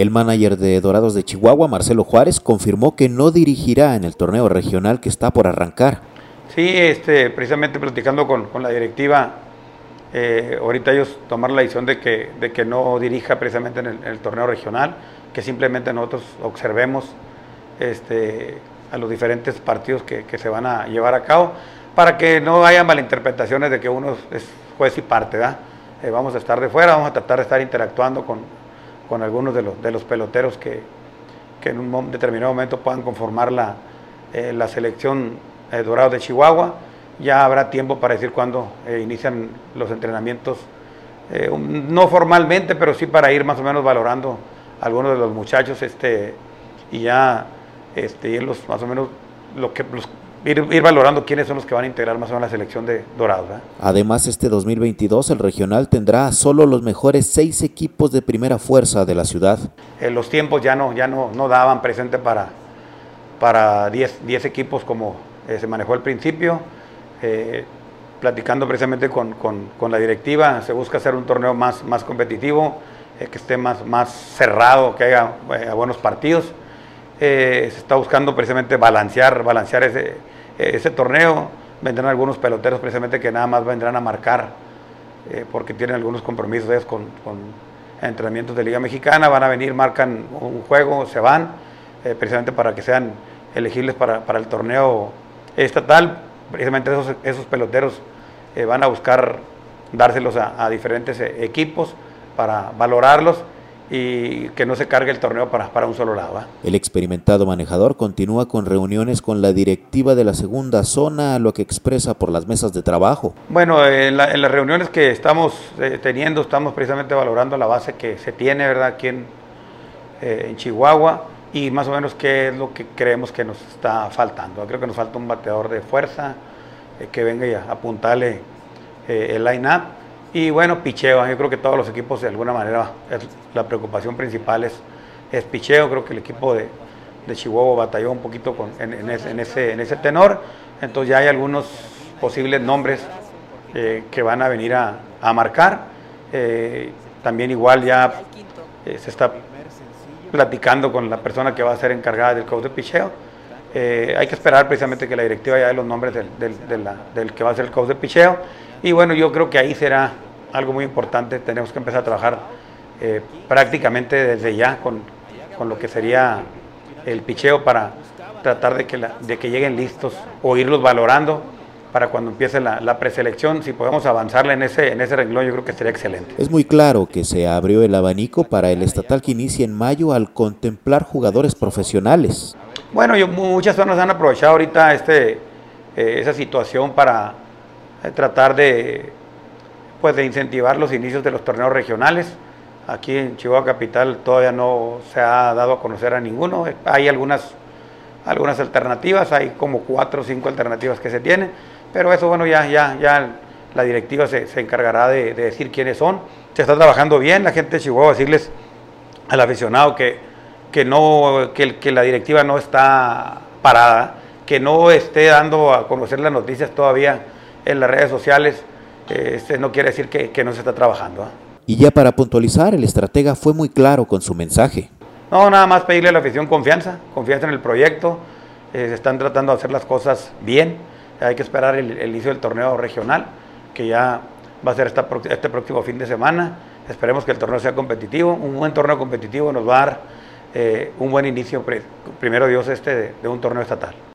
El manager de Dorados de Chihuahua, Marcelo Juárez, confirmó que no dirigirá en el torneo regional que está por arrancar. Sí, este, precisamente platicando con, la directiva, eh, ahorita ellos tomaron la decisión de que, no dirija precisamente en el, torneo regional, que simplemente nosotros observemos este, a los diferentes partidos que, se van a llevar a cabo, para que no haya malinterpretaciones de que uno es juez y parte, ¿verdad? Eh, vamos a estar de fuera, vamos a tratar de estar interactuando con, con algunos de los, de los peloteros que, que en un determinado momento puedan conformar la, eh, la selección eh, Dorado de Chihuahua. Ya habrá tiempo para decir cuándo eh, inician los entrenamientos, no formalmente, pero sí para ir más o menos valorando a algunos de los muchachos este, y ya este, irlos más o menos lo que, los, ir, ir, valorando quiénes son los que van a integrar más o menos la selección de Dorado. ¿verdad? Además, este 2022 el regional tendrá solo los mejores seis equipos de primera fuerza de la ciudad. Eh, los tiempos ya no, ya no, no daban presente para, para 10 equipos como eh, se manejó al principio. Eh, platicando precisamente con, con, con, la directiva, se busca hacer un torneo más, más competitivo, eh, que esté más, más cerrado, que haya eh, buenos partidos. Se está buscando precisamente balancear, balancear ese, ese torneo. Vendrán algunos peloteros precisamente que nada más vendrán a marcar, porque tienen algunos compromisos con, con, entrenamientos de Liga Mexicana, van a venir, marcan un juego, se van, precisamente para que sean elegibles para, para el torneo estatal, precisamente esos, esos peloteros eh, van a buscar dárselos a, diferentes eh, equipos para valorarlos y que no se cargue el torneo para, para un solo lado. El experimentado manejador continúa con reuniones con la directiva de la segunda zona, lo que expresa por las mesas de trabajo. Bueno, en, la, en las reuniones que estamos eh, teniendo, estamos precisamente valorando la base que se tiene ¿verdad? aquí en, eh, en Chihuahua y más o menos qué es lo que creemos que nos está faltando. Creo que nos falta un bateador de fuerza eh, que venga y apuntarle eh, el line-up. Y bueno, picheo. Yo creo que todos los equipos de alguna manera, la preocupación principal es, picheo. Creo que el equipo de, de Chihuahua batalló un poquito con, en, ese, en, ese, en ese tenor. Entonces ya hay algunos posibles nombres eh, que van a venir a, a marcar. también igual ya se está platicando con la persona que va a ser encargada del coach de picheo. Eh, hay que esperar precisamente que la directiva ya dé los nombres del, del, que va a ser el coach de picheo. Y bueno, yo creo que ahí será algo muy importante. Tenemos que empezar a trabajar eh, prácticamente desde ya con, con, lo que sería el picheo para tratar de que, la, de que lleguen listos o irlos valorando para cuando empiece la, la, preselección, si podemos avanzarle en ese, en ese renglón, yo creo que sería excelente. Es muy claro que se abrió el abanico para el estatal que inicia en mayo al contemplar jugadores profesionales. Bueno, yo, muchas zonas han aprovechado ahorita este, eh, esa situación para eh, tratar de, pues, de incentivar los inicios de los torneos regionales. Aquí en Chihuahua Capital todavía no se ha dado a conocer a ninguno. Hay algunas, algunas alternativas, hay como cuatro o cinco alternativas que se tienen, pero eso, bueno, ya, ya, ya la directiva se, se encargará de, de, decir quiénes son. Se está trabajando bien, la gente de Chihuahua, decirles al aficionado que, que, no, que, que la directiva no está parada, que no esté dando a conocer las noticias todavía en las redes sociales, este no quiere decir que, que no se está trabajando. ¿eh? Y ya para puntualizar, el estratega fue muy claro con su mensaje. No, nada más pedirle a la afición confianza, confianza en el proyecto, eh, se están tratando de hacer las cosas bien, hay que esperar el, inicio del torneo regional, que ya va a ser este próximo fin de semana, esperemos que el torneo sea competitivo, un buen torneo competitivo nos va a dar eh, un buen inicio, primero Dios, este de un torneo estatal.